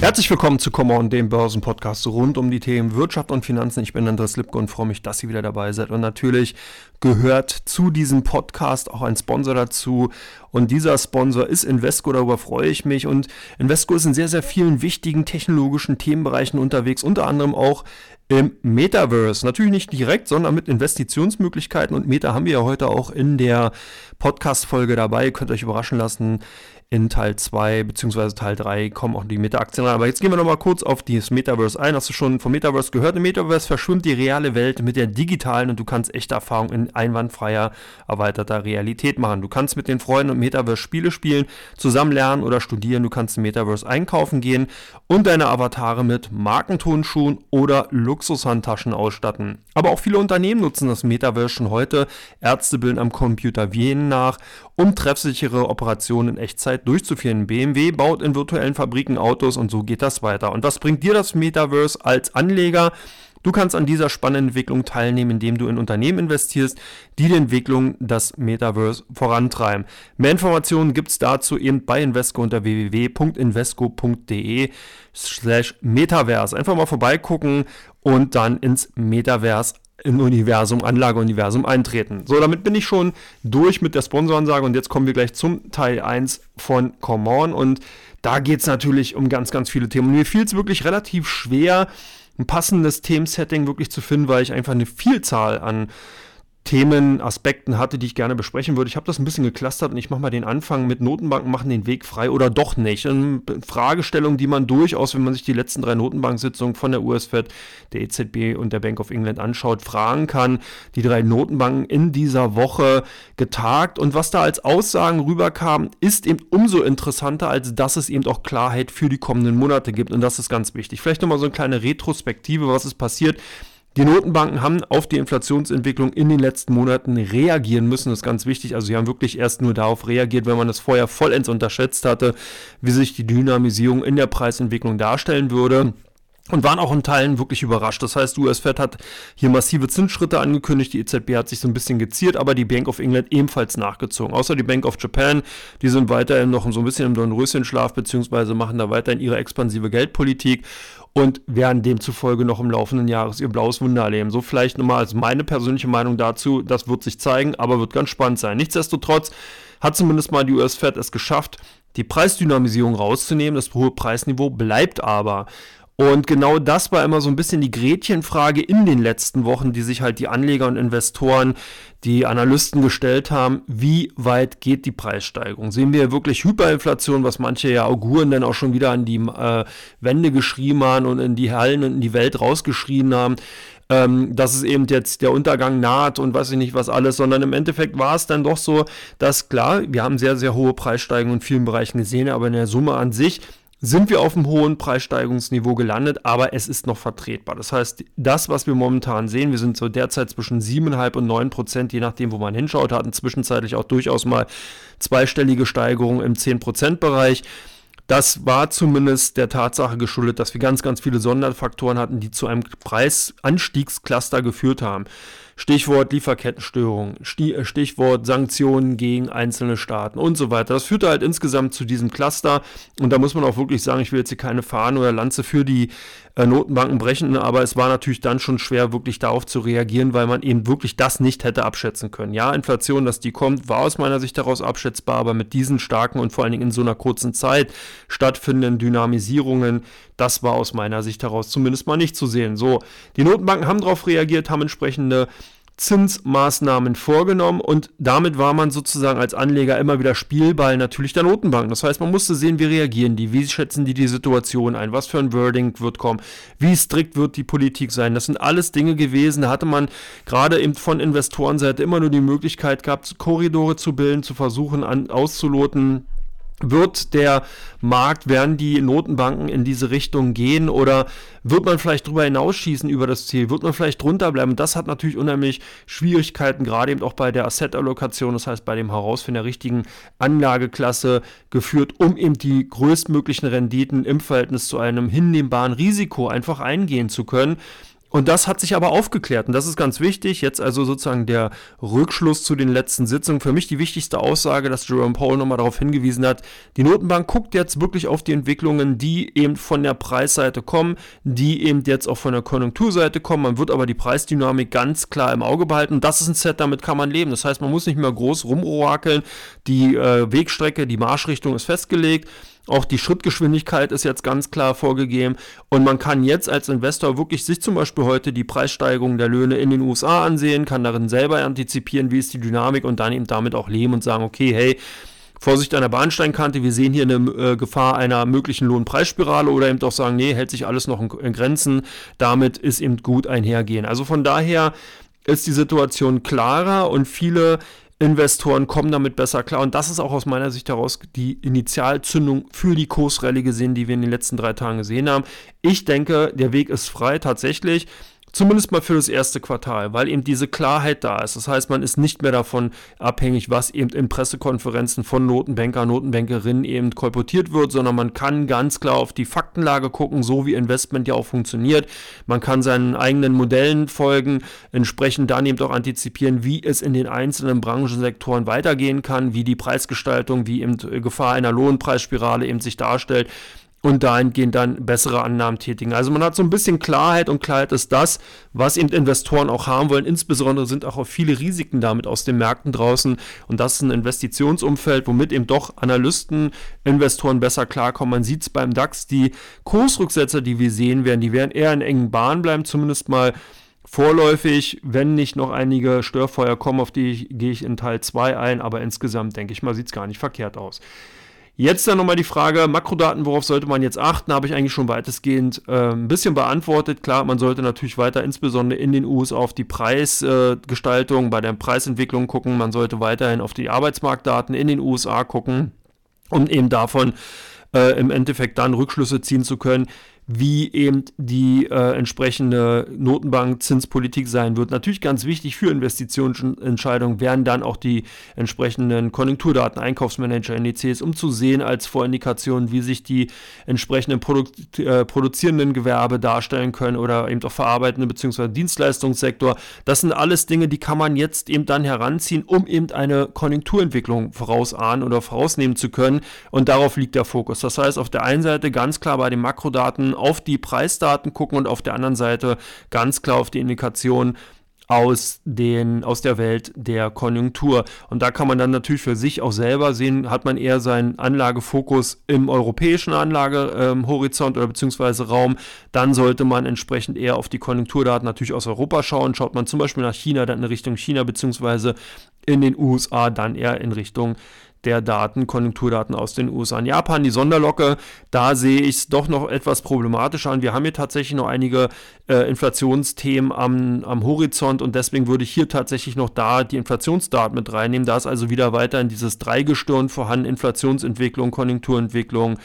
Herzlich willkommen zu Come On, dem Börsenpodcast rund um die Themen Wirtschaft und Finanzen. Ich bin Andreas Lipke und freue mich, dass ihr wieder dabei seid. Und natürlich gehört zu diesem Podcast auch ein Sponsor dazu. Und dieser Sponsor ist Invesco, darüber freue ich mich. Und Invesco ist in sehr, sehr vielen wichtigen technologischen Themenbereichen unterwegs, unter anderem auch im Metaverse. Natürlich nicht direkt, sondern mit Investitionsmöglichkeiten. Und Meta haben wir ja heute auch in der Podcast-Folge dabei. Ihr könnt euch überraschen lassen in Teil 2 bzw. Teil 3 kommen auch die Meta-Aktien rein. Aber jetzt gehen wir nochmal kurz auf dieses Metaverse ein. Hast du schon vom Metaverse gehört? Im Metaverse verschwimmt die reale Welt mit der digitalen und du kannst echte Erfahrungen in einwandfreier, erweiterter Realität machen. Du kannst mit den Freunden im Metaverse Spiele spielen, zusammen lernen oder studieren. Du kannst im Metaverse einkaufen gehen und deine Avatare mit Markentonschuhen oder Luxushandtaschen ausstatten. Aber auch viele Unternehmen nutzen das Metaverse schon heute. Ärzte bilden am Computer Venen nach, um treffsichere Operationen in Echtzeit Zeit durchzuführen. BMW baut in virtuellen Fabriken Autos und so geht das weiter. Und was bringt dir das Metaverse als Anleger? Du kannst an dieser spannenden Entwicklung teilnehmen, indem du in Unternehmen investierst, die die Entwicklung des Metaverse vorantreiben. Mehr Informationen gibt es dazu eben bei Invesco unter www.invesco.de slash Metaverse. Einfach mal vorbeigucken und dann ins Metaverse im Universum, Anlageuniversum eintreten. So, damit bin ich schon durch mit der Sponsoransage und jetzt kommen wir gleich zum Teil 1 von Come On und da geht es natürlich um ganz, ganz viele Themen. Und mir fiel es wirklich relativ schwer, ein passendes Themensetting wirklich zu finden, weil ich einfach eine Vielzahl an Themen, Aspekten hatte, die ich gerne besprechen würde. Ich habe das ein bisschen geclustert und ich mache mal den Anfang mit Notenbanken machen den Weg frei oder doch nicht. Eine Fragestellung, die man durchaus, wenn man sich die letzten drei Notenbanksitzungen von der US-Fed, der EZB und der Bank of England anschaut, fragen kann. Die drei Notenbanken in dieser Woche getagt und was da als Aussagen rüberkam, ist eben umso interessanter, als dass es eben auch Klarheit für die kommenden Monate gibt und das ist ganz wichtig. Vielleicht nochmal so eine kleine Retrospektive, was ist passiert die Notenbanken haben auf die Inflationsentwicklung in den letzten Monaten reagieren müssen. Das ist ganz wichtig. Also sie haben wirklich erst nur darauf reagiert, wenn man das vorher vollends unterschätzt hatte, wie sich die Dynamisierung in der Preisentwicklung darstellen würde und waren auch in Teilen wirklich überrascht. Das heißt, US-Fed hat hier massive Zinsschritte angekündigt, die EZB hat sich so ein bisschen geziert, aber die Bank of England ebenfalls nachgezogen. Außer die Bank of Japan, die sind weiterhin noch so ein bisschen im Dornröschenschlaf, beziehungsweise machen da weiterhin ihre expansive Geldpolitik und werden demzufolge noch im laufenden Jahres ihr blaues Wunder erleben. So vielleicht nochmal als meine persönliche Meinung dazu, das wird sich zeigen, aber wird ganz spannend sein. Nichtsdestotrotz hat zumindest mal die US-Fed es geschafft, die Preisdynamisierung rauszunehmen. Das hohe Preisniveau bleibt aber. Und genau das war immer so ein bisschen die Gretchenfrage in den letzten Wochen, die sich halt die Anleger und Investoren, die Analysten gestellt haben. Wie weit geht die Preissteigerung? Sehen wir wirklich Hyperinflation, was manche ja auguren dann auch schon wieder an die äh, Wände geschrieben haben und in die Hallen und in die Welt rausgeschrien haben? ähm, dass es eben jetzt der Untergang naht und weiß ich nicht was alles, sondern im Endeffekt war es dann doch so, dass klar, wir haben sehr, sehr hohe Preissteigerungen in vielen Bereichen gesehen, aber in der Summe an sich sind wir auf einem hohen Preissteigerungsniveau gelandet, aber es ist noch vertretbar. Das heißt, das, was wir momentan sehen, wir sind so derzeit zwischen 7,5 und 9 Prozent, je nachdem, wo man hinschaut, hatten zwischenzeitlich auch durchaus mal zweistellige Steigerungen im 10 Prozent Bereich. Das war zumindest der Tatsache geschuldet, dass wir ganz, ganz viele Sonderfaktoren hatten, die zu einem Preisanstiegscluster geführt haben. Stichwort Lieferkettenstörung, äh, Stichwort Sanktionen gegen einzelne Staaten und so weiter. Das führte halt insgesamt zu diesem Cluster und da muss man auch wirklich sagen, ich will jetzt hier keine Fahnen oder Lanze für die äh, Notenbanken brechen, aber es war natürlich dann schon schwer, wirklich darauf zu reagieren, weil man eben wirklich das nicht hätte abschätzen können. Ja, Inflation, dass die kommt, war aus meiner Sicht daraus abschätzbar, aber mit diesen starken und vor allen Dingen in so einer kurzen Zeit stattfindenden Dynamisierungen, das war aus meiner Sicht heraus zumindest mal nicht zu sehen. So, die Notenbanken haben darauf reagiert, haben entsprechende Zinsmaßnahmen vorgenommen und damit war man sozusagen als Anleger immer wieder Spielball natürlich der Notenbank. Das heißt, man musste sehen, wie reagieren die, wie schätzen die die Situation ein, was für ein Wording wird kommen, wie strikt wird die Politik sein. Das sind alles Dinge gewesen, da hatte man gerade eben von Investorenseite immer nur die Möglichkeit gehabt, Korridore zu bilden, zu versuchen an, auszuloten, wird der Markt, werden die Notenbanken in diese Richtung gehen oder wird man vielleicht drüber hinausschießen über das Ziel? Wird man vielleicht drunter bleiben? Das hat natürlich unheimlich Schwierigkeiten, gerade eben auch bei der Asset-Allokation, das heißt bei dem Herausfinden der richtigen Anlageklasse geführt, um eben die größtmöglichen Renditen im Verhältnis zu einem hinnehmbaren Risiko einfach eingehen zu können. Und das hat sich aber aufgeklärt und das ist ganz wichtig. Jetzt also sozusagen der Rückschluss zu den letzten Sitzungen. Für mich die wichtigste Aussage, dass Jerome Powell nochmal darauf hingewiesen hat, die Notenbank guckt jetzt wirklich auf die Entwicklungen, die eben von der Preisseite kommen, die eben jetzt auch von der Konjunkturseite kommen. Man wird aber die Preisdynamik ganz klar im Auge behalten. Das ist ein Set, damit kann man leben. Das heißt, man muss nicht mehr groß rumorakeln. Die äh, Wegstrecke, die Marschrichtung ist festgelegt. Auch die Schrittgeschwindigkeit ist jetzt ganz klar vorgegeben und man kann jetzt als Investor wirklich sich zum Beispiel heute die Preissteigerung der Löhne in den USA ansehen, kann darin selber antizipieren, wie ist die Dynamik und dann eben damit auch leben und sagen, okay, hey, Vorsicht an der Bahnsteinkante, wir sehen hier eine äh, Gefahr einer möglichen Lohnpreisspirale oder eben auch sagen, nee, hält sich alles noch in, in Grenzen, damit ist eben gut einhergehen. Also von daher ist die Situation klarer und viele Investoren kommen damit besser klar. Und das ist auch aus meiner Sicht heraus die Initialzündung für die Kursrallye gesehen, die wir in den letzten drei Tagen gesehen haben. Ich denke, der Weg ist frei tatsächlich. Zumindest mal für das erste Quartal, weil eben diese Klarheit da ist. Das heißt, man ist nicht mehr davon abhängig, was eben in Pressekonferenzen von Notenbanker, Notenbankerinnen eben kolportiert wird, sondern man kann ganz klar auf die Faktenlage gucken, so wie Investment ja auch funktioniert. Man kann seinen eigenen Modellen folgen, entsprechend dann eben auch antizipieren, wie es in den einzelnen Branchensektoren weitergehen kann, wie die Preisgestaltung, wie eben Gefahr einer Lohnpreisspirale eben sich darstellt und dahingehend dann bessere Annahmen tätigen. Also man hat so ein bisschen Klarheit und Klarheit ist das, was eben Investoren auch haben wollen. Insbesondere sind auch viele Risiken damit aus den Märkten draußen und das ist ein Investitionsumfeld, womit eben doch Analysten, Investoren besser klarkommen. Man sieht es beim DAX, die Kursrücksetzer, die wir sehen werden, die werden eher in engen Bahnen bleiben, zumindest mal vorläufig, wenn nicht noch einige Störfeuer kommen, auf die gehe ich in Teil 2 ein, aber insgesamt denke ich mal, sieht es gar nicht verkehrt aus. Jetzt dann nochmal die Frage, Makrodaten, worauf sollte man jetzt achten, habe ich eigentlich schon weitestgehend äh, ein bisschen beantwortet. Klar, man sollte natürlich weiter insbesondere in den USA auf die Preisgestaltung, äh, bei der Preisentwicklung gucken. Man sollte weiterhin auf die Arbeitsmarktdaten in den USA gucken, um eben davon äh, im Endeffekt dann Rückschlüsse ziehen zu können, wie eben die äh, entsprechende Notenbank-Zinspolitik sein wird. Natürlich ganz wichtig für Investitionsentscheidungen werden dann auch die entsprechenden Konjunkturdaten, Einkaufsmanager-Indizes, um zu sehen als Vorindikation, wie sich die entsprechenden Produ äh, produzierenden Gewerbe darstellen können oder eben auch verarbeitende bzw. Dienstleistungssektor. Das sind alles Dinge, die kann man jetzt eben dann heranziehen, um eben eine Konjunkturentwicklung vorausahnen oder vorausnehmen zu können. Und darauf liegt der Fokus. Das heißt, auf der einen Seite ganz klar bei den Makrodaten auf die Preisdaten gucken und auf der anderen Seite ganz klar auf die Indikation aus, den, aus der Welt der Konjunktur. Und da kann man dann natürlich für sich auch selber sehen, hat man eher seinen Anlagefokus im europäischen Anlagehorizont ähm, oder beziehungsweise Raum, dann sollte man entsprechend eher auf die Konjunkturdaten natürlich aus Europa schauen. Schaut man zum Beispiel nach China, dann in Richtung China, beziehungsweise in den USA dann eher in Richtung der Daten, Konjunkturdaten aus den USA und Japan. Die Sonderlocke, da sehe ich es doch noch etwas problematischer an. Wir haben hier tatsächlich noch einige äh, Inflationsthemen am, am Horizont und deswegen würde ich hier tatsächlich noch da die Inflationsdaten mit reinnehmen. Da ist also wieder weiter in dieses Dreigestirn vorhanden, Inflationsentwicklung, Konjunkturentwicklung,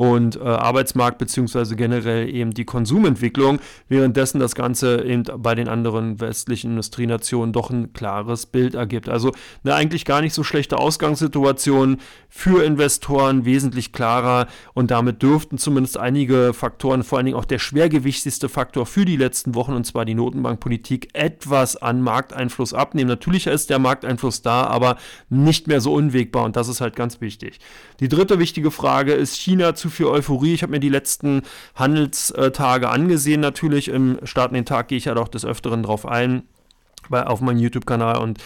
und äh, Arbeitsmarkt beziehungsweise generell eben die Konsumentwicklung, währenddessen das Ganze eben bei den anderen westlichen Industrienationen doch ein klares Bild ergibt. Also eine eigentlich gar nicht so schlechte Ausgangssituation für Investoren, wesentlich klarer und damit dürften zumindest einige Faktoren, vor allen Dingen auch der schwergewichtigste Faktor für die letzten Wochen, und zwar die Notenbankpolitik, etwas an Markteinfluss abnehmen. Natürlich ist der Markteinfluss da, aber nicht mehr so unwegbar und das ist halt ganz wichtig. Die dritte wichtige Frage ist China zu viel Euphorie. Ich habe mir die letzten Handelstage angesehen natürlich. Im Start in den Tag gehe ich ja doch des Öfteren drauf ein bei, auf meinem YouTube-Kanal und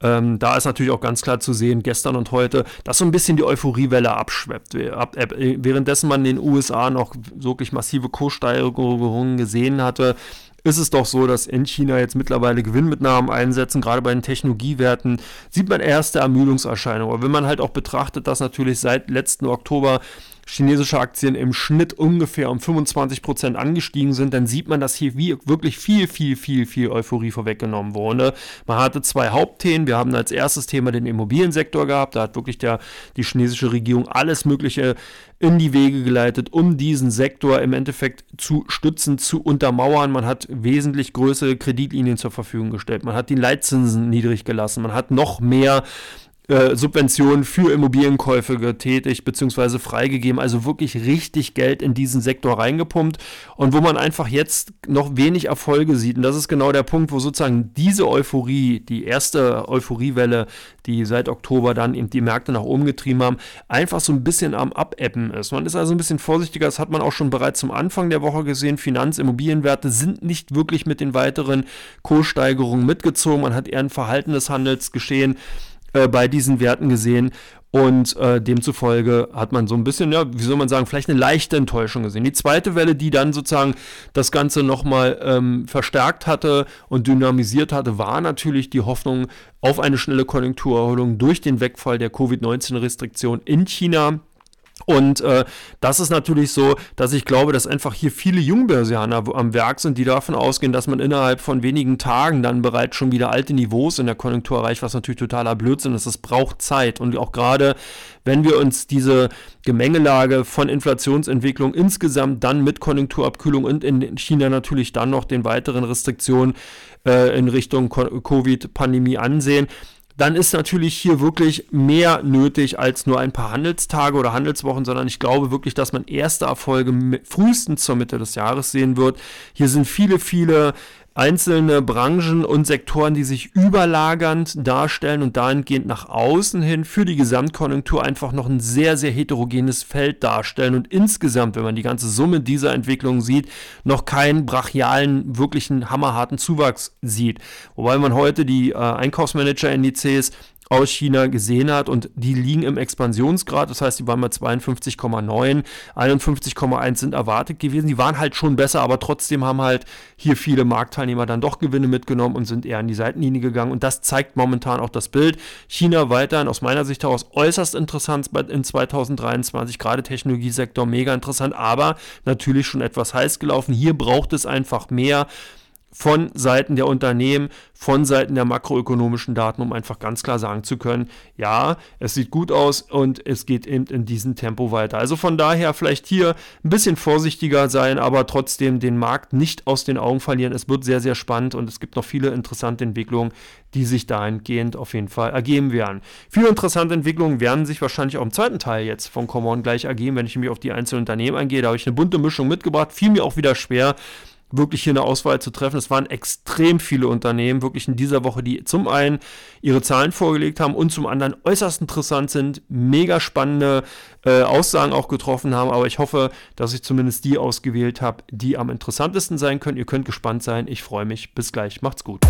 ähm, da ist natürlich auch ganz klar zu sehen, gestern und heute, dass so ein bisschen die Euphoriewelle abschweppt. Ab, ab, währenddessen man in den USA noch wirklich massive Kurssteigerungen gesehen hatte, ist es doch so, dass in China jetzt mittlerweile Gewinnmitnahmen einsetzen, gerade bei den Technologiewerten, sieht man erste Ermüdungserscheinungen. Aber wenn man halt auch betrachtet, dass natürlich seit letzten Oktober chinesische Aktien im Schnitt ungefähr um 25% angestiegen sind, dann sieht man, dass hier wirklich viel, viel, viel, viel Euphorie vorweggenommen wurde. Man hatte zwei Hauptthemen. Wir haben als erstes Thema den Immobiliensektor gehabt. Da hat wirklich der, die chinesische Regierung alles Mögliche in die Wege geleitet, um diesen Sektor im Endeffekt zu stützen, zu untermauern. Man hat wesentlich größere Kreditlinien zur Verfügung gestellt. Man hat die Leitzinsen niedrig gelassen. Man hat noch mehr äh, Subventionen für Immobilienkäufe getätigt bzw. freigegeben. Also wirklich richtig Geld in diesen Sektor reingepumpt und wo man einfach jetzt noch wenig Erfolge sieht. Und das ist genau der Punkt, wo sozusagen diese Euphorie, die erste Euphoriewelle, die seit Oktober dann eben die Märkte nach oben getrieben haben, einfach so ein bisschen am Abebben ist. Man ist also ein bisschen vorsichtiger. Das hat man auch schon bereits zum Anfang der Woche gesehen. Finanz-, Immobilienwerte sind nicht wirklich mit den weiteren Kurssteigerungen mitgezogen. Man hat eher ein Verhalten des Handels geschehen äh, bei diesen Werten gesehen. Und äh, demzufolge hat man so ein bisschen, ja, wie soll man sagen, vielleicht eine leichte Enttäuschung gesehen. Die zweite Welle, die dann sozusagen das Ganze nochmal ähm, verstärkt hatte und dynamisiert hatte, war natürlich die Hoffnung auf eine schnelle Konjunkturerholung durch den Wegfall der Covid-19-Restriktion in China. Und äh, das ist natürlich so, dass ich glaube, dass einfach hier viele Jungbörsianer am Werk sind, die davon ausgehen, dass man innerhalb von wenigen Tagen dann bereits schon wieder alte Niveaus in der Konjunktur erreicht, was natürlich totaler Blödsinn ist. Es braucht Zeit. Und auch gerade, wenn wir uns diese Gemengelage von Inflationsentwicklung insgesamt dann mit Konjunkturabkühlung und in China natürlich dann noch den weiteren Restriktionen äh, in Richtung Covid-Pandemie ansehen, dann ist natürlich hier wirklich mehr nötig als nur ein paar Handelstage oder Handelswochen, sondern ich glaube wirklich, dass man erste Erfolge frühestens zur Mitte des Jahres sehen wird. Hier sind viele, viele einzelne Branchen und Sektoren, die sich überlagernd darstellen und dahingehend nach außen hin für die Gesamtkonjunktur einfach noch ein sehr, sehr heterogenes Feld darstellen und insgesamt, wenn man die ganze Summe dieser Entwicklung sieht, noch keinen brachialen, wirklichen hammerharten Zuwachs sieht. Wobei man heute die äh, Einkaufsmanager-Indizes aus China gesehen hat und die liegen im Expansionsgrad, das heißt, die waren mal 52,9, 51,1 sind erwartet gewesen. Die waren halt schon besser, aber trotzdem haben halt hier viele Marktteilnehmer dann doch Gewinne mitgenommen und sind eher in die Seitenlinie gegangen und das zeigt momentan auch das Bild. China weiterhin aus meiner Sicht heraus äußerst interessant in 2023, gerade Technologiesektor mega interessant, aber natürlich schon etwas heiß gelaufen. Hier braucht es einfach mehr von Seiten der Unternehmen, von Seiten der makroökonomischen Daten, um einfach ganz klar sagen zu können, ja, es sieht gut aus und es geht eben in diesem Tempo weiter. Also von daher vielleicht hier ein bisschen vorsichtiger sein, aber trotzdem den Markt nicht aus den Augen verlieren. Es wird sehr, sehr spannend und es gibt noch viele interessante Entwicklungen, die sich dahingehend auf jeden Fall ergeben werden. Viele interessante Entwicklungen werden sich wahrscheinlich auch im zweiten Teil jetzt von Common gleich ergeben, wenn ich mich auf die einzelnen Unternehmen eingehe. Da habe ich eine bunte Mischung mitgebracht, fiel mir auch wieder schwer, wirklich hier eine Auswahl zu treffen. Es waren extrem viele Unternehmen wirklich in dieser Woche, die zum einen ihre Zahlen vorgelegt haben und zum anderen äußerst interessant sind, mega spannende äh, Aussagen auch getroffen haben. Aber ich hoffe, dass ich zumindest die ausgewählt habe, die am interessantesten sein können. Ihr könnt gespannt sein. Ich freue mich. Bis gleich. Macht's gut.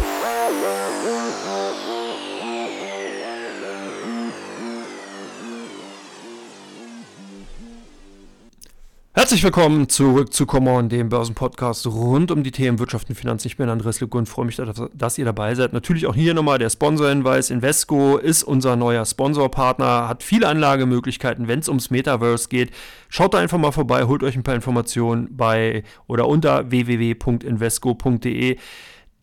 Herzlich willkommen zurück zu Come On, dem Börsenpodcast rund um die Themen Wirtschaft und Finanzen. Ich bin Andres Lücke und freue mich, dass ihr dabei seid. Natürlich auch hier nochmal der Sponsorhinweis. Invesco ist unser neuer Sponsorpartner, hat viele Anlagemöglichkeiten, wenn es ums Metaverse geht. Schaut da einfach mal vorbei, holt euch ein paar Informationen bei oder unter www.invesco.de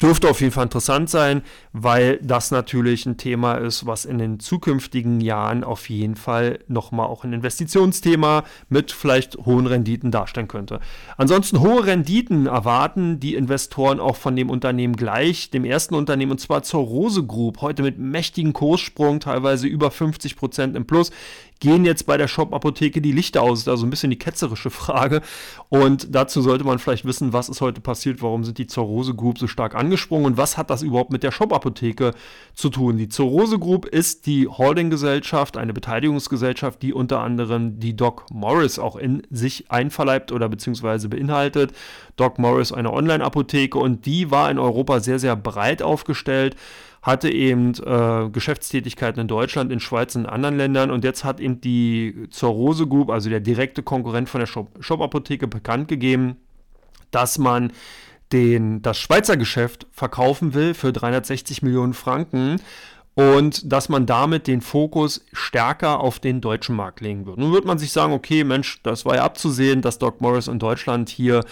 dürfte auf jeden Fall interessant sein, weil das natürlich ein Thema ist, was in den zukünftigen Jahren auf jeden Fall nochmal auch ein Investitionsthema mit vielleicht hohen Renditen darstellen könnte. Ansonsten hohe Renditen erwarten die Investoren auch von dem Unternehmen gleich, dem ersten Unternehmen und zwar zur Rose Group, heute mit mächtigen Kurssprung, teilweise über 50 Prozent im Plus gehen jetzt bei der Shop-Apotheke die Lichter aus? Das ist also ein bisschen die ketzerische Frage. Und dazu sollte man vielleicht wissen, was ist heute passiert, warum sind die Zorrose Group so stark angesprungen und was hat das überhaupt mit der Shop-Apotheke zu tun? Die Zorrose Group ist die Holding-Gesellschaft, eine Beteiligungsgesellschaft, die unter anderem die Doc Morris auch in sich einverleibt oder beziehungsweise beinhaltet. Doc Morris eine Online-Apotheke und die war in Europa sehr, sehr breit aufgestellt hatte eben äh, Geschäftstätigkeiten in Deutschland, in Schweiz und in anderen Ländern und jetzt hat eben die Zorrose Group, also der direkte Konkurrent von der Shop-Apotheke, bekannt gegeben, dass man den, das Schweizer Geschäft verkaufen will für 360 Millionen Franken und dass man damit den Fokus stärker auf den deutschen Markt legen wird. Nun wird man sich sagen, okay, Mensch, das war ja abzusehen, dass Doc Morris in Deutschland hier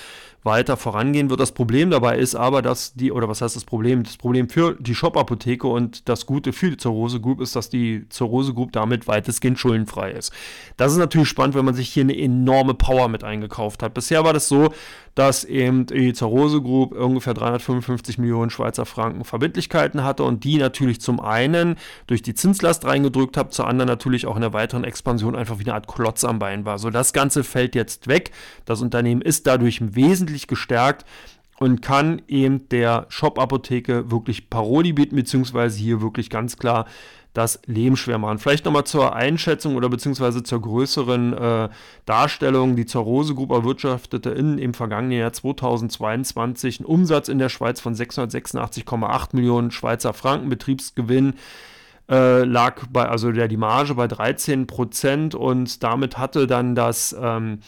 weiter vorangehen wird. Das Problem dabei ist aber, dass die, oder was heißt das Problem? Das Problem für die Shop-Apotheke und das Gute für die Zirrhose Group ist, dass die Zirrhose Group damit weitestgehend schuldenfrei ist. Das ist natürlich spannend, wenn man sich hier eine enorme Power mit eingekauft hat. Bisher war das so, dass eben die Zerrose Group ungefähr 355 Millionen Schweizer Franken Verbindlichkeiten hatte und die natürlich zum einen durch die Zinslast reingedrückt hat, zur anderen natürlich auch in der weiteren Expansion einfach wie eine Art Klotz am Bein war. So, das Ganze fällt jetzt weg. Das Unternehmen ist dadurch wesentlich gestärkt und kann eben der Shop-Apotheke wirklich Parodie bieten, beziehungsweise hier wirklich ganz klar das Leben schwer machen. Vielleicht nochmal zur Einschätzung oder beziehungsweise zur größeren äh, Darstellung. Die Zerrose Group erwirtschaftete in, im vergangenen Jahr 2022 einen Umsatz in der Schweiz von 686,8 Millionen Schweizer Franken. Betriebsgewinn äh, lag bei, also der, die Marge bei 13 Prozent und damit hatte dann das ähm,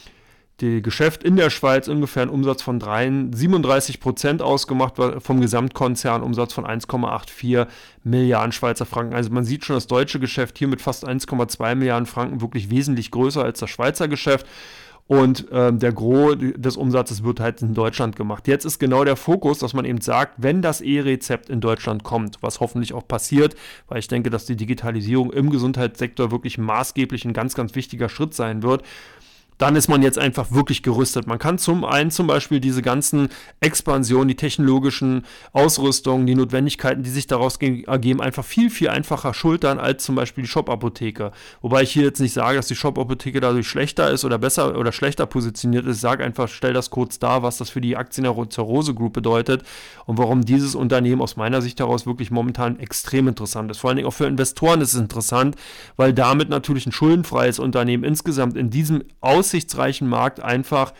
die Geschäft in der Schweiz ungefähr einen Umsatz von 3, 37 Prozent ausgemacht, vom Gesamtkonzern Umsatz von 1,84 Milliarden Schweizer Franken. Also man sieht schon, das deutsche Geschäft hier mit fast 1,2 Milliarden Franken wirklich wesentlich größer als das Schweizer Geschäft. Und ähm, der Gros des Umsatzes wird halt in Deutschland gemacht. Jetzt ist genau der Fokus, dass man eben sagt, wenn das E-Rezept in Deutschland kommt, was hoffentlich auch passiert, weil ich denke, dass die Digitalisierung im Gesundheitssektor wirklich maßgeblich ein ganz, ganz wichtiger Schritt sein wird, dann ist man jetzt einfach wirklich gerüstet. Man kann zum einen zum Beispiel diese ganzen Expansionen, die technologischen Ausrüstungen, die Notwendigkeiten, die sich daraus ergeben, einfach viel, viel einfacher schultern als zum Beispiel die Shop-Apotheke. Wobei ich hier jetzt nicht sage, dass die Shop-Apotheke dadurch schlechter ist oder besser oder schlechter positioniert ist. Ich sage einfach, stell das kurz dar, was das für die Aktien der Rose Group bedeutet und warum dieses Unternehmen aus meiner Sicht heraus wirklich momentan extrem interessant ist. Vor allen Dingen auch für Investoren ist es interessant, weil damit natürlich ein schuldenfreies Unternehmen insgesamt in diesem Aus aussichtsreichen Markt einfach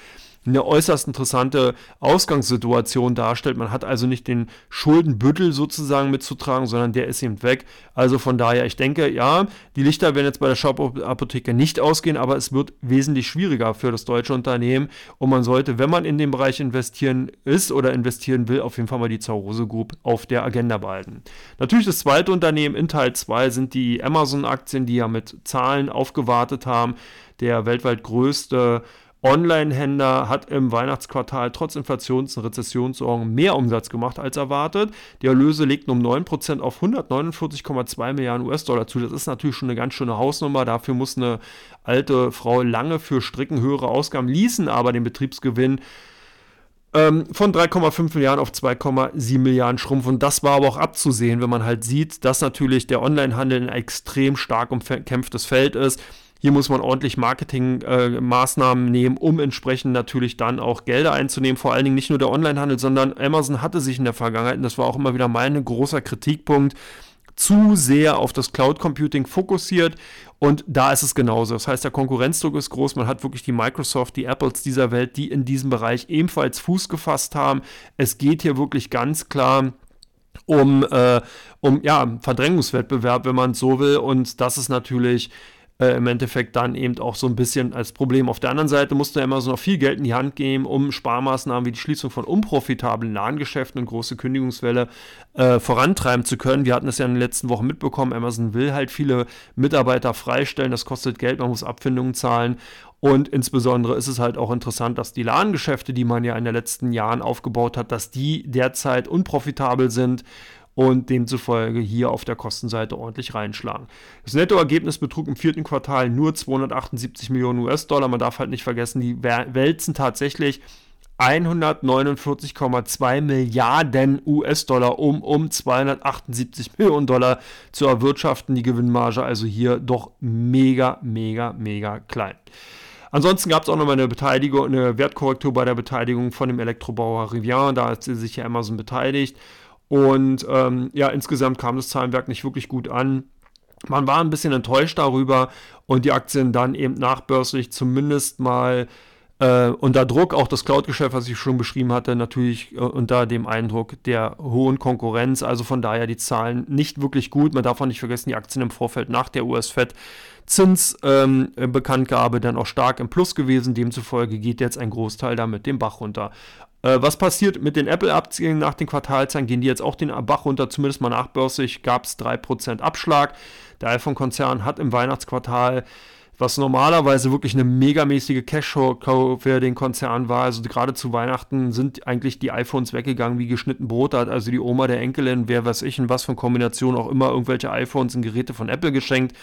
eine äußerst interessante Ausgangssituation darstellt. Man hat also nicht den Schuldenbüttel sozusagen mitzutragen, sondern der ist eben weg. Also von daher, ich denke, ja, die Lichter werden jetzt bei der Shop-Apotheke nicht ausgehen, aber es wird wesentlich schwieriger für das deutsche Unternehmen und man sollte, wenn man in den Bereich investieren ist oder investieren will, auf jeden Fall mal die Zaurose Group auf der Agenda behalten. Natürlich das zweite Unternehmen in Teil 2 sind die Amazon-Aktien, die ja mit Zahlen aufgewartet haben der weltweit größte Online-Händler hat im Weihnachtsquartal trotz Inflations- und Rezessionssorgen mehr Umsatz gemacht als erwartet. Die Erlöse legten um 9% auf 149,2 Milliarden US-Dollar zu. Das ist natürlich schon eine ganz schöne Hausnummer. Dafür muss eine alte Frau lange für Stricken höhere Ausgaben ließen, aber den Betriebsgewinn ähm, von 3,5 Milliarden auf 2,7 Milliarden schrumpfen. Das war aber auch abzusehen, wenn man halt sieht, dass natürlich der Onlinehandel ein extrem stark umkämpftes Feld ist hier muss man ordentlich Marketingmaßnahmen äh, nehmen, um entsprechend natürlich dann auch Gelder einzunehmen. Vor allen Dingen nicht nur der Onlinehandel, sondern Amazon hatte sich in der Vergangenheit, und das war auch immer wieder mein großer Kritikpunkt, zu sehr auf das Cloud Computing fokussiert und da ist es genauso. Das heißt, der Konkurrenzdruck ist groß. Man hat wirklich die Microsoft, die Apples dieser Welt, die in diesem Bereich ebenfalls Fuß gefasst haben. Es geht hier wirklich ganz klar um, äh, um ja, Verdrängungswettbewerb, wenn man so will. Und das ist natürlich äh, im Endeffekt dann eben auch so ein bisschen als Problem. Auf der anderen Seite musste Amazon noch viel Geld in die Hand geben, um Sparmaßnahmen wie die Schließung von unprofitablen Ladengeschäften und große Kündigungswelle äh, vorantreiben zu können. Wir hatten es ja in den letzten Wochen mitbekommen, Amazon will halt viele Mitarbeiter freistellen, das kostet Geld, man muss Abfindungen zahlen. Und insbesondere ist es halt auch interessant, dass die Ladengeschäfte, die man ja in den letzten Jahren aufgebaut hat, dass die derzeit unprofitabel sind und demzufolge hier auf der Kostenseite ordentlich reinschlagen. Das Nettoergebnis betrug im vierten Quartal nur 278 Millionen US-Dollar. Man darf halt nicht vergessen, die wälzen tatsächlich 149,2 Milliarden US-Dollar um, um 278 Millionen Dollar zu erwirtschaften. Die Gewinnmarge also hier doch mega, mega, mega klein. Ansonsten gab es auch nochmal eine Beteiligung, eine Wertkorrektur bei der Beteiligung von dem Elektrobauer Rivian. Da hat sich ja Amazon beteiligt. Und ähm, ja, insgesamt kam das Zahlenwerk nicht wirklich gut an. Man war ein bisschen enttäuscht darüber und die Aktien dann eben nachbörslich zumindest mal äh, unter Druck, auch das Cloud-Geschäft, was ich schon beschrieben hatte, natürlich äh, unter dem Eindruck der hohen Konkurrenz. Also von daher die Zahlen nicht wirklich gut. Man darf auch nicht vergessen, die Aktien im Vorfeld nach der US-Fed Zinsbekanntgabe ähm, dann auch stark im Plus gewesen. Demzufolge geht jetzt ein Großteil damit den Bach runter. Äh, was passiert mit den Apple-Aktien nach den Quartalzahlen? Gehen die jetzt auch den Bach runter? Zumindest mal nachbörslich gab es 3% Abschlag. Der iPhone-Konzern hat im Weihnachtsquartal was normalerweise wirklich eine megamäßige Cash-Show für den Konzern war. Also gerade zu Weihnachten sind eigentlich die iPhones weggegangen wie geschnitten Brot. Da hat also die Oma der Enkelin, wer weiß ich, in was von Kombination auch immer, irgendwelche iPhones und Geräte von Apple geschenkt.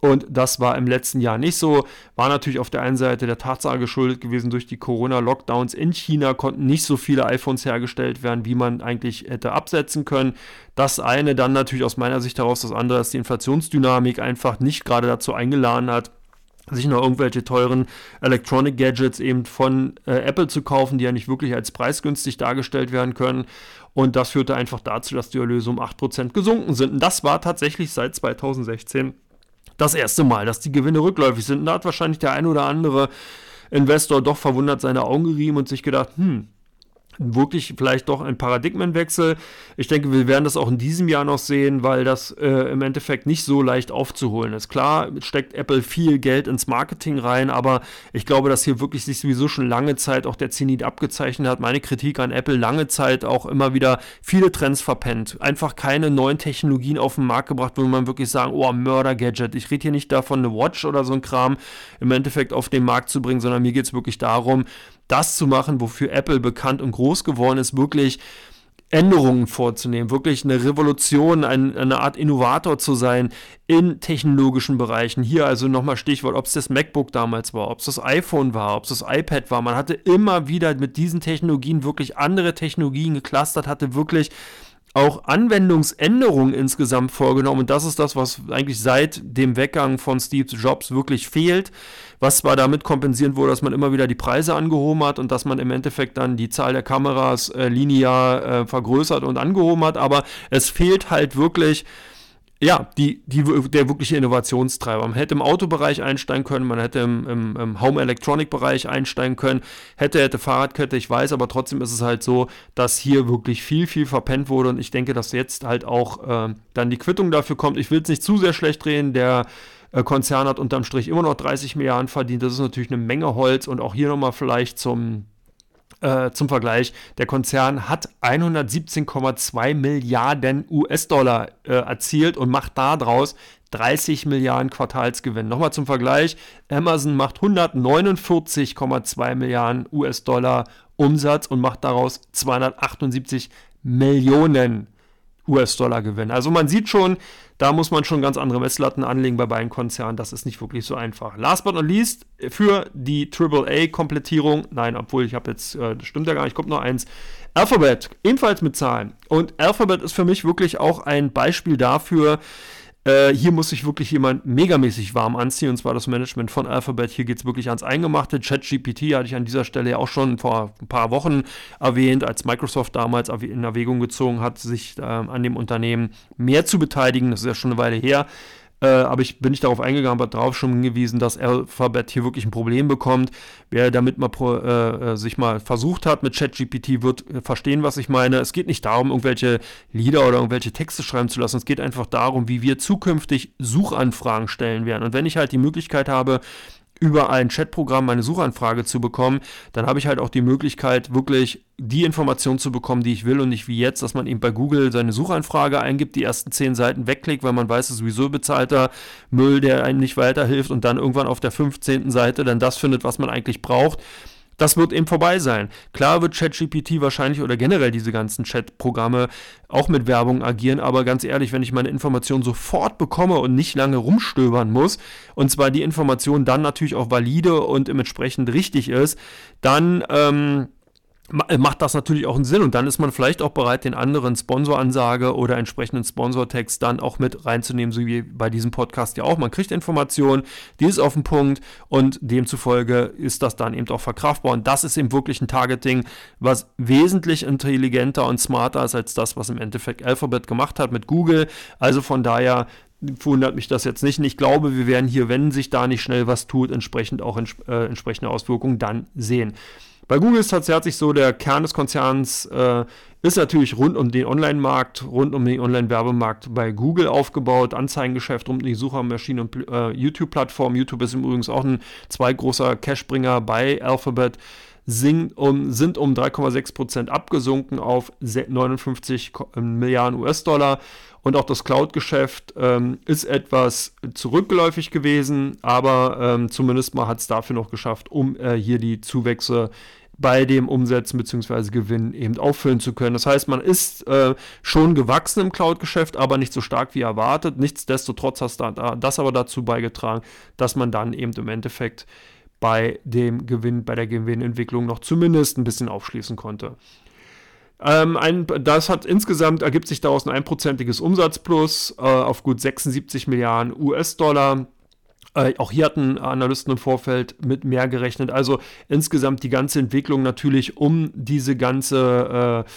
Und das war im letzten Jahr nicht so. War natürlich auf der einen Seite der Tatsache geschuldet gewesen, durch die Corona-Lockdowns in China konnten nicht so viele iPhones hergestellt werden, wie man eigentlich hätte absetzen können. Das eine dann natürlich aus meiner Sicht heraus, das andere ist die Inflationsdynamik einfach nicht gerade dazu eingeladen hat, sich noch irgendwelche teuren Electronic Gadgets eben von äh, Apple zu kaufen, die ja nicht wirklich als preisgünstig dargestellt werden können. Und das führte einfach dazu, dass die Erlöse um 8% gesunken sind. Und das war tatsächlich seit 2016 das erste Mal, dass die Gewinne rückläufig sind. Und da hat wahrscheinlich der ein oder andere Investor doch verwundert seine Augen gerieben und sich gedacht, hm, wirklich vielleicht doch ein Paradigmenwechsel. Ich denke, wir werden das auch in diesem Jahr noch sehen, weil das äh, im Endeffekt nicht so leicht aufzuholen ist. Klar steckt Apple viel Geld ins Marketing rein, aber ich glaube, dass hier wirklich sich sowieso schon lange Zeit auch der Zenit abgezeichnet hat. Meine Kritik an Apple lange Zeit auch immer wieder viele Trends verpennt. Einfach keine neuen Technologien auf den Markt gebracht, wo man wirklich sagen, oh, Mörder-Gadget. Ich rede hier nicht davon, eine Watch oder so ein Kram im Endeffekt auf den Markt zu bringen, sondern mir geht es wirklich darum, das zu machen, wofür Apple bekannt und groß geworden ist, wirklich Änderungen vorzunehmen, wirklich eine Revolution, ein, eine Art Innovator zu sein in technologischen Bereichen. Hier also nochmal Stichwort, ob es das MacBook damals war, ob es das iPhone war, ob es das iPad war. Man hatte immer wieder mit diesen Technologien wirklich andere Technologien geclustert, hatte wirklich auch Anwendungsänderungen insgesamt vorgenommen. Und das ist das, was eigentlich seit dem Weggang von Steve Jobs wirklich fehlt. Was zwar damit kompensiert wurde, dass man immer wieder die Preise angehoben hat und dass man im Endeffekt dann die Zahl der Kameras äh, linear äh, vergrößert und angehoben hat, aber es fehlt halt wirklich ja, die, die, der wirkliche Innovationstreiber. Man hätte im Autobereich einsteigen können, man hätte im, im, im Home Electronic Bereich einsteigen können, hätte, hätte Fahrradkette, ich weiß, aber trotzdem ist es halt so, dass hier wirklich viel, viel verpennt wurde und ich denke, dass jetzt halt auch äh, dann die Quittung dafür kommt. Ich will es nicht zu sehr schlecht drehen, der äh, Konzern hat unterm Strich immer noch 30 Milliarden verdient, das ist natürlich eine Menge Holz und auch hier nochmal vielleicht zum äh, zum Vergleich, der Konzern hat 117,2 Milliarden US-Dollar äh, erzielt und macht daraus 30 Milliarden Quartalsgewinn. Nochmal zum Vergleich, Amazon macht 149,2 Milliarden US-Dollar Umsatz und macht daraus 278 Millionen US-Dollar Gewinn. Also man sieht schon, da muss man schon ganz andere Messlatten anlegen bei beiden Konzernen. Das ist nicht wirklich so einfach. Last but not least, für die AAA-Komplettierung, nein, obwohl ich habe jetzt, äh, das stimmt ja gar nicht, kommt noch eins. Alphabet, ebenfalls mit Zahlen. Und Alphabet ist für mich wirklich auch ein Beispiel dafür, äh, hier muss sich wirklich jemand megamäßig warm anziehen, und zwar das Management von Alphabet. Hier geht es wirklich ans Eingemachte. ChatGPT hatte ich an dieser Stelle auch schon vor ein paar Wochen erwähnt, als Microsoft damals in Erwägung gezogen hat, sich äh, an dem Unternehmen mehr zu beteiligen. Das ist ja schon eine Weile her. Äh, aber ich bin nicht darauf eingegangen, aber darauf schon hingewiesen, dass Alphabet hier wirklich ein Problem bekommt. Wer damit mal pro, äh, äh sich mal versucht hat mit ChatGPT, wird äh, verstehen, was ich meine. Es geht nicht darum, irgendwelche Lieder oder irgendwelche Texte schreiben zu lassen. Es geht einfach darum, wie wir zukünftig Suchanfragen stellen werden. Und wenn ich halt die Möglichkeit habe, über ein Chatprogramm meine Suchanfrage zu bekommen, dann habe ich halt auch die Möglichkeit, wirklich die Information zu bekommen, die ich will und nicht wie jetzt, dass man eben bei Google seine Suchanfrage eingibt, die ersten zehn Seiten wegklickt, weil man weiß, es ist sowieso bezahlter Müll, der einem nicht weiterhilft und dann irgendwann auf der 15. Seite dann das findet, was man eigentlich braucht. Das wird eben vorbei sein. Klar wird ChatGPT wahrscheinlich oder generell diese ganzen Chat-Programme auch mit Werbung agieren, aber ganz ehrlich, wenn ich meine Information sofort bekomme und nicht lange rumstöbern muss, und zwar die Information dann natürlich auch valide und entsprechend richtig ist, dann ähm, macht das natürlich auch einen Sinn und dann ist man vielleicht auch bereit, den anderen Sponsoransage oder entsprechenden Sponsortext dann auch mit reinzunehmen, so wie bei diesem Podcast ja auch. Man kriegt Informationen, die ist auf den Punkt und demzufolge ist das dann eben auch verkraftbar und das ist eben wirklich ein Targeting, was wesentlich intelligenter und smarter ist als das, was im Endeffekt Alphabet gemacht hat mit Google. Also von daher wundert mich das jetzt nicht. Und ich glaube, wir werden hier, wenn sich da nicht schnell was tut, entsprechend auch äh, entsprechende Auswirkungen dann sehen. Bei Google ist tatsächlich so, der Kern des Konzerns äh, ist natürlich rund um den Online-Markt, rund um den Online-Werbemarkt bei Google aufgebaut, Anzeigengeschäft rund um die Suchmaschine und äh, YouTube-Plattform. YouTube ist übrigens auch ein zwei großer Cashbringer bei Alphabet. um, sind um 3,6 Prozent abgesunken auf 59 Milliarden US-Dollar. Und auch das Cloud-Geschäft ähm, ist etwas zurückgeläufig gewesen, aber ähm, zumindest mal hat es dafür noch geschafft, um äh, hier die Zuwächse bei dem Umsetzen bzw. Gewinn eben auffüllen zu können. Das heißt, man ist äh, schon gewachsen im Cloud-Geschäft, aber nicht so stark wie erwartet. Nichtsdestotrotz hat das aber dazu beigetragen, dass man dann eben im Endeffekt bei dem Gewinn, bei der Gewinnentwicklung noch zumindest ein bisschen aufschließen konnte. Ähm, ein, das hat insgesamt ergibt sich daraus ein einprozentiges Umsatzplus äh, auf gut 76 Milliarden US-Dollar. Äh, auch hier hatten Analysten im Vorfeld mit mehr gerechnet. Also insgesamt die ganze Entwicklung natürlich um diese ganze äh,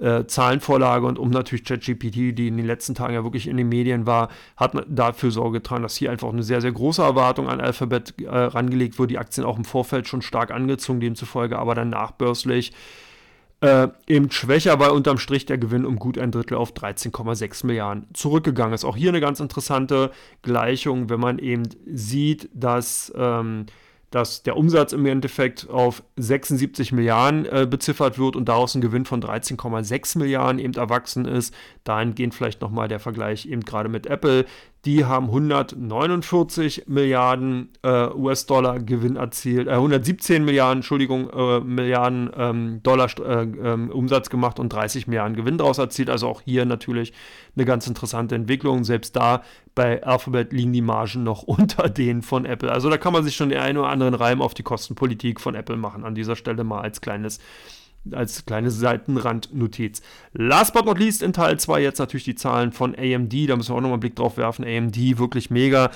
äh, Zahlenvorlage und um natürlich ChatGPT, die in den letzten Tagen ja wirklich in den Medien war, hat dafür Sorge getragen, dass hier einfach eine sehr, sehr große Erwartung an Alphabet äh, rangelegt wurde. Die Aktien auch im Vorfeld schon stark angezogen, demzufolge aber dann nachbörslich äh, eben schwächer, weil unterm Strich der Gewinn um gut ein Drittel auf 13,6 Milliarden zurückgegangen ist. Auch hier eine ganz interessante Gleichung, wenn man eben sieht, dass ähm, dass der Umsatz im Endeffekt auf 76 Milliarden äh, beziffert wird und daraus ein Gewinn von 13,6 Milliarden eben erwachsen ist. Dahingehend vielleicht nochmal der Vergleich eben gerade mit Apple. Die haben 149 Milliarden äh, US-Dollar Gewinn erzielt, äh, 117 Milliarden, Entschuldigung, äh, Milliarden ähm, Dollar äh, ähm, Umsatz gemacht und 30 Milliarden Gewinn daraus erzielt. Also auch hier natürlich eine ganz interessante Entwicklung. Selbst da bei Alphabet liegen die Margen noch unter denen von Apple. Also da kann man sich schon den einen oder anderen Reim auf die Kostenpolitik von Apple machen. An dieser Stelle mal als kleines als kleine Seitenrandnotiz. Last but not least in Teil 2 jetzt natürlich die Zahlen von AMD. Da müssen wir auch nochmal einen Blick drauf werfen. AMD wirklich mega.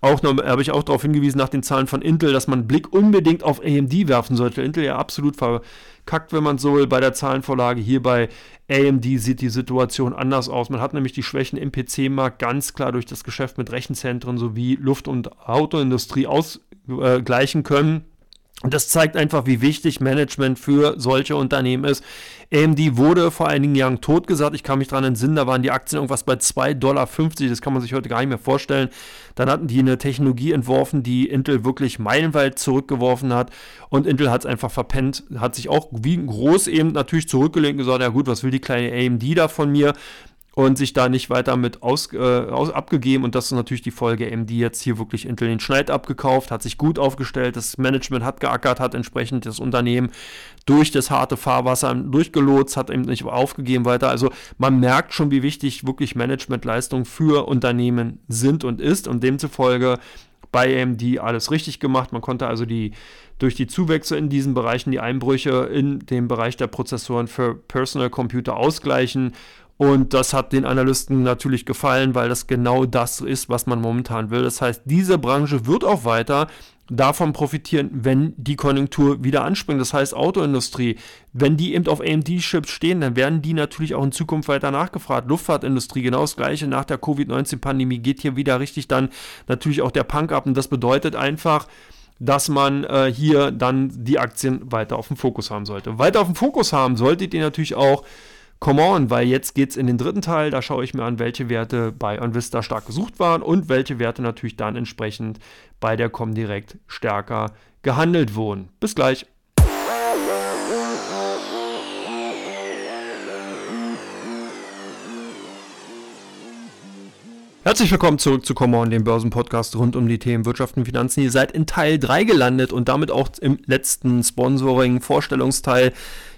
Auch habe ich auch darauf hingewiesen nach den Zahlen von Intel, dass man einen Blick unbedingt auf AMD werfen sollte. Intel ja absolut verkackt, wenn man so will, bei der Zahlenvorlage. Hier bei AMD sieht die Situation anders aus. Man hat nämlich die Schwächen im PC-Markt ganz klar durch das Geschäft mit Rechenzentren sowie Luft- und Autoindustrie ausgleichen können. Und das zeigt einfach, wie wichtig Management für solche Unternehmen ist. AMD wurde vor einigen Jahren totgesagt. Ich kann mich daran entsinnen, da waren die Aktien irgendwas bei 2,50 Dollar. Das kann man sich heute gar nicht mehr vorstellen. Dann hatten die eine Technologie entworfen, die Intel wirklich meilenweit zurückgeworfen hat. Und Intel hat es einfach verpennt, hat sich auch wie groß eben natürlich zurückgelegt und gesagt, ja gut, was will die kleine AMD da von mir? Und sich da nicht weiter mit aus, äh, aus, abgegeben. Und das ist natürlich die Folge, AMD jetzt hier wirklich Intel den Schneid abgekauft, hat sich gut aufgestellt, das Management hat geackert, hat entsprechend das Unternehmen durch das harte Fahrwasser durchgelotst, hat eben nicht aufgegeben weiter. Also man merkt schon, wie wichtig wirklich Managementleistungen für Unternehmen sind und ist und demzufolge bei AMD alles richtig gemacht. Man konnte also die durch die Zuwächse in diesen Bereichen die Einbrüche in dem Bereich der Prozessoren für Personal Computer ausgleichen und das hat den Analysten natürlich gefallen, weil das genau das ist, was man momentan will. Das heißt, diese Branche wird auch weiter davon profitieren, wenn die Konjunktur wieder anspringt. Das heißt, Autoindustrie, wenn die eben auf AMD-Chips stehen, dann werden die natürlich auch in Zukunft weiter nachgefragt. Luftfahrtindustrie, genau das gleiche. Nach der Covid-19-Pandemie geht hier wieder richtig dann natürlich auch der Punk ab. Und das bedeutet einfach, dass man äh, hier dann die Aktien weiter auf dem Fokus haben sollte. Weiter auf dem Fokus haben solltet ihr natürlich auch come on, weil jetzt geht es in den dritten Teil. Da schaue ich mir an, welche Werte bei OnVista stark gesucht waren und welche Werte natürlich dann entsprechend bei der Comdirect stärker gehandelt wurden. Bis gleich. Herzlich willkommen zurück zu Come On, dem Börsenpodcast rund um die Themen Wirtschaft und Finanzen. Ihr seid in Teil 3 gelandet und damit auch im letzten Sponsoring-Vorstellungsteil.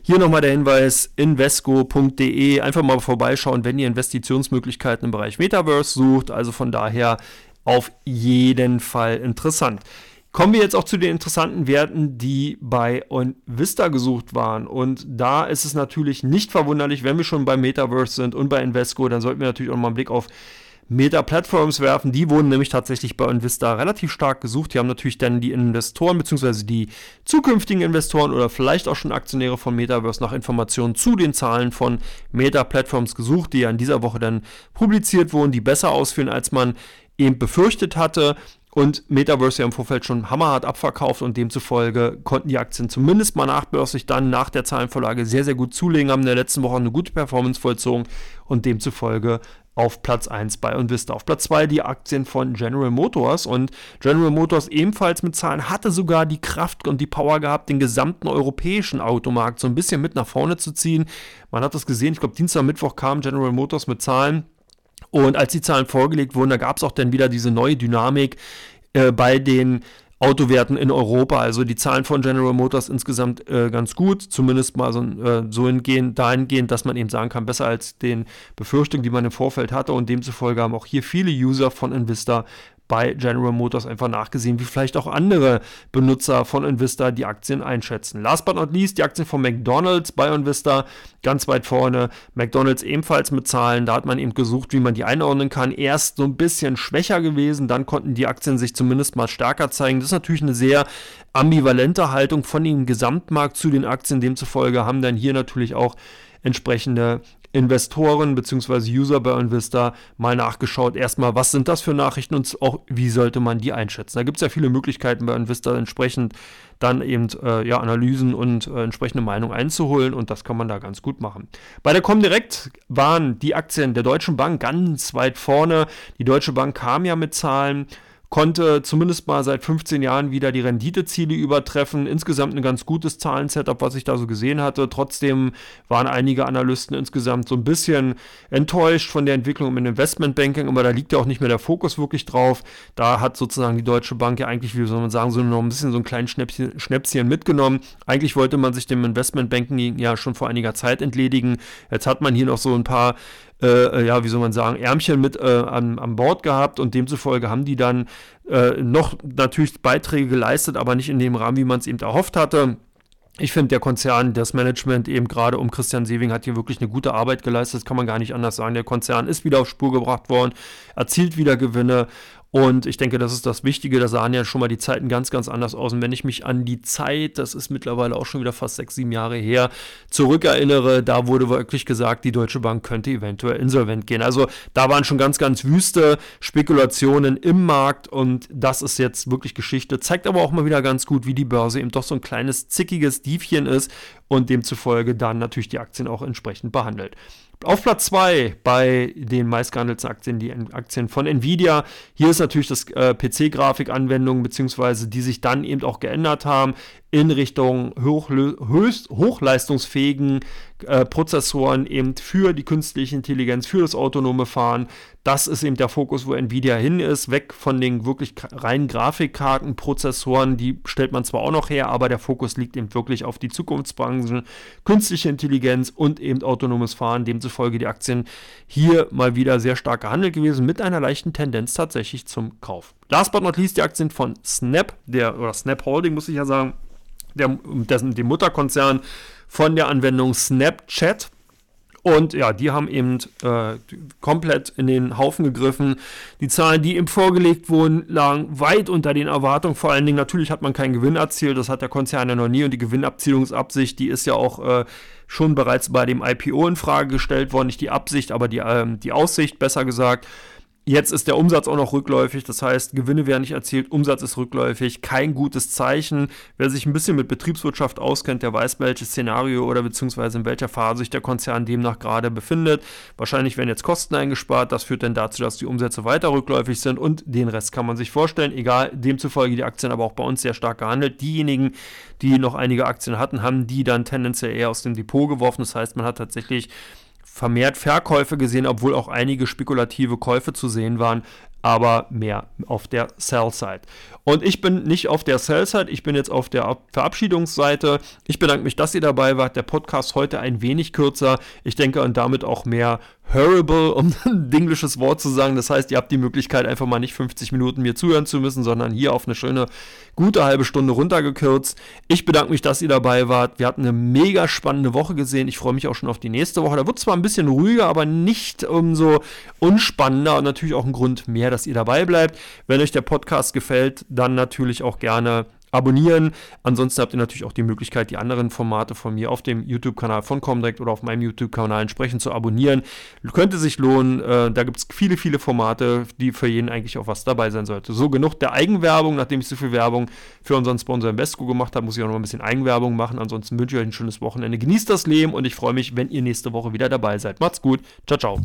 Hier nochmal der Hinweis, invesco.de, einfach mal vorbeischauen, wenn ihr Investitionsmöglichkeiten im Bereich Metaverse sucht. Also von daher auf jeden Fall interessant. Kommen wir jetzt auch zu den interessanten Werten, die bei OnVista gesucht waren. Und da ist es natürlich nicht verwunderlich, wenn wir schon beim Metaverse sind und bei Invesco, dann sollten wir natürlich auch mal einen Blick auf Meta-Platforms werfen. Die wurden nämlich tatsächlich bei Invista relativ stark gesucht. Die haben natürlich dann die Investoren bzw. die zukünftigen Investoren oder vielleicht auch schon Aktionäre von Metaverse nach Informationen zu den Zahlen von Meta-Platforms gesucht, die ja in dieser Woche dann publiziert wurden, die besser ausführen, als man eben befürchtet hatte. Und Metaverse ja im Vorfeld schon hammerhart abverkauft und demzufolge konnten die Aktien zumindest mal nachbörslich dann nach der Zahlenvorlage sehr, sehr gut zulegen, haben in der letzten Woche eine gute Performance vollzogen und demzufolge auf Platz 1 bei Vista. Auf Platz 2 die Aktien von General Motors und General Motors ebenfalls mit Zahlen hatte sogar die Kraft und die Power gehabt, den gesamten europäischen Automarkt so ein bisschen mit nach vorne zu ziehen. Man hat das gesehen, ich glaube Dienstag, Mittwoch kam General Motors mit Zahlen und als die Zahlen vorgelegt wurden, da gab es auch dann wieder diese neue Dynamik äh, bei den Autowerten in Europa. Also die Zahlen von General Motors insgesamt äh, ganz gut, zumindest mal so, äh, so hingehend, dahingehend, dass man eben sagen kann, besser als den Befürchtungen, die man im Vorfeld hatte. Und demzufolge haben auch hier viele User von Invista bei General Motors einfach nachgesehen, wie vielleicht auch andere Benutzer von Invista die Aktien einschätzen. Last but not least, die Aktien von McDonald's bei Invista ganz weit vorne. McDonald's ebenfalls mit Zahlen, da hat man eben gesucht, wie man die einordnen kann. Erst so ein bisschen schwächer gewesen, dann konnten die Aktien sich zumindest mal stärker zeigen. Das ist natürlich eine sehr ambivalente Haltung von dem Gesamtmarkt zu den Aktien. Demzufolge haben dann hier natürlich auch entsprechende Investoren bzw. User bei Invista mal nachgeschaut. Erstmal, was sind das für Nachrichten und auch, wie sollte man die einschätzen? Da gibt es ja viele Möglichkeiten bei Invista entsprechend dann eben äh, ja, Analysen und äh, entsprechende Meinung einzuholen und das kann man da ganz gut machen. Bei der Comdirect waren die Aktien der Deutschen Bank ganz weit vorne. Die Deutsche Bank kam ja mit Zahlen konnte zumindest mal seit 15 Jahren wieder die Renditeziele übertreffen. Insgesamt ein ganz gutes Zahlensetup, was ich da so gesehen hatte. Trotzdem waren einige Analysten insgesamt so ein bisschen enttäuscht von der Entwicklung im Investmentbanking, aber da liegt ja auch nicht mehr der Fokus wirklich drauf. Da hat sozusagen die Deutsche Bank ja eigentlich, wie soll man sagen, so noch ein bisschen so ein kleines Schnäppchen, Schnäpschen mitgenommen. Eigentlich wollte man sich dem Investmentbanking ja schon vor einiger Zeit entledigen. Jetzt hat man hier noch so ein paar äh, ja, wie soll man sagen, Ärmchen mit äh, an, an Bord gehabt und demzufolge haben die dann äh, noch natürlich Beiträge geleistet, aber nicht in dem Rahmen, wie man es eben erhofft hatte. Ich finde, der Konzern, das Management eben gerade um Christian Sewing hat hier wirklich eine gute Arbeit geleistet. Das kann man gar nicht anders sagen. Der Konzern ist wieder auf Spur gebracht worden, erzielt wieder Gewinne und ich denke, das ist das Wichtige. Da sahen ja schon mal die Zeiten ganz, ganz anders aus. Und wenn ich mich an die Zeit, das ist mittlerweile auch schon wieder fast sechs, sieben Jahre her, zurückerinnere, da wurde wirklich gesagt, die Deutsche Bank könnte eventuell insolvent gehen. Also da waren schon ganz, ganz wüste Spekulationen im Markt und das ist jetzt wirklich Geschichte. Zeigt aber auch mal wieder ganz gut, wie die Börse eben doch so ein kleines, zickiges Diefchen ist und demzufolge dann natürlich die Aktien auch entsprechend behandelt. Auf Platz 2 bei den meistgehandelten Aktien, die Aktien von Nvidia. Hier ist natürlich das äh, PC-Grafikanwendungen, beziehungsweise die sich dann eben auch geändert haben in Richtung höchst, hochleistungsfähigen äh, Prozessoren eben für die künstliche Intelligenz, für das autonome Fahren. Das ist eben der Fokus, wo Nvidia hin ist, weg von den wirklich reinen Grafikkartenprozessoren, die stellt man zwar auch noch her, aber der Fokus liegt eben wirklich auf die Zukunftsbranchen, künstliche Intelligenz und eben autonomes Fahren. Demzufolge die Aktien hier mal wieder sehr stark gehandelt gewesen, mit einer leichten Tendenz tatsächlich zum Kauf. Last but not least die Aktien von Snap, der oder Snap Holding muss ich ja sagen, der, dessen, dem Mutterkonzern von der Anwendung Snapchat. Und ja, die haben eben äh, komplett in den Haufen gegriffen. Die Zahlen, die ihm vorgelegt wurden, lagen weit unter den Erwartungen. Vor allen Dingen, natürlich hat man keinen Gewinn erzielt. Das hat der Konzern ja noch nie. Und die Gewinnabzielungsabsicht, die ist ja auch äh, schon bereits bei dem IPO in Frage gestellt worden. Nicht die Absicht, aber die, äh, die Aussicht, besser gesagt. Jetzt ist der Umsatz auch noch rückläufig, das heißt, Gewinne werden nicht erzielt, Umsatz ist rückläufig, kein gutes Zeichen. Wer sich ein bisschen mit Betriebswirtschaft auskennt, der weiß, welches Szenario oder beziehungsweise in welcher Phase sich der Konzern demnach gerade befindet. Wahrscheinlich werden jetzt Kosten eingespart, das führt dann dazu, dass die Umsätze weiter rückläufig sind und den Rest kann man sich vorstellen. Egal, demzufolge die Aktien aber auch bei uns sehr stark gehandelt. Diejenigen, die noch einige Aktien hatten, haben die dann tendenziell eher aus dem Depot geworfen. Das heißt, man hat tatsächlich vermehrt Verkäufe gesehen, obwohl auch einige spekulative Käufe zu sehen waren, aber mehr auf der Sell-Side. Und ich bin nicht auf der Sell-Side, ich bin jetzt auf der Verabschiedungsseite. Ich bedanke mich, dass ihr dabei wart. Der Podcast heute ein wenig kürzer. Ich denke und damit auch mehr hörable, um ein englisches Wort zu sagen. Das heißt, ihr habt die Möglichkeit, einfach mal nicht 50 Minuten mir zuhören zu müssen, sondern hier auf eine schöne, gute halbe Stunde runtergekürzt. Ich bedanke mich, dass ihr dabei wart. Wir hatten eine mega spannende Woche gesehen. Ich freue mich auch schon auf die nächste Woche. Da wird zwar ein bisschen ruhiger, aber nicht umso unspannender und natürlich auch ein Grund mehr, dass ihr dabei bleibt. Wenn euch der Podcast gefällt, dann natürlich auch gerne abonnieren. Ansonsten habt ihr natürlich auch die Möglichkeit, die anderen Formate von mir auf dem YouTube-Kanal von Comdirect oder auf meinem YouTube-Kanal entsprechend zu abonnieren. Könnte sich lohnen. Äh, da gibt es viele, viele Formate, die für jeden eigentlich auch was dabei sein sollte. So genug der Eigenwerbung. Nachdem ich so viel Werbung für unseren Sponsor Invesco gemacht habe, muss ich auch noch ein bisschen Eigenwerbung machen. Ansonsten wünsche ich euch ein schönes Wochenende. Genießt das Leben und ich freue mich, wenn ihr nächste Woche wieder dabei seid. Macht's gut. Ciao, ciao.